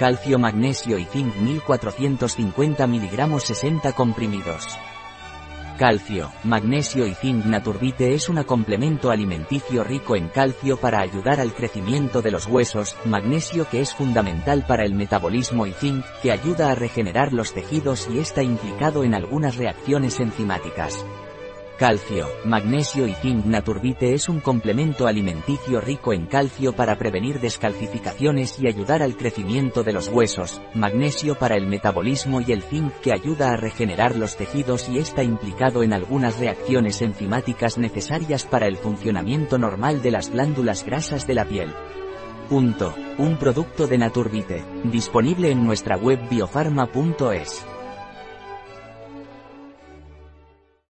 Calcio, magnesio y zinc 1450 mg 60 comprimidos. Calcio, magnesio y zinc Naturbite es un complemento alimenticio rico en calcio para ayudar al crecimiento de los huesos, magnesio que es fundamental para el metabolismo y zinc, que ayuda a regenerar los tejidos y está implicado en algunas reacciones enzimáticas. Calcio, magnesio y zinc Naturbite es un complemento alimenticio rico en calcio para prevenir descalcificaciones y ayudar al crecimiento de los huesos, magnesio para el metabolismo y el zinc que ayuda a regenerar los tejidos y está implicado en algunas reacciones enzimáticas necesarias para el funcionamiento normal de las glándulas grasas de la piel. Punto. Un producto de Naturbite, disponible en nuestra web biofarma.es.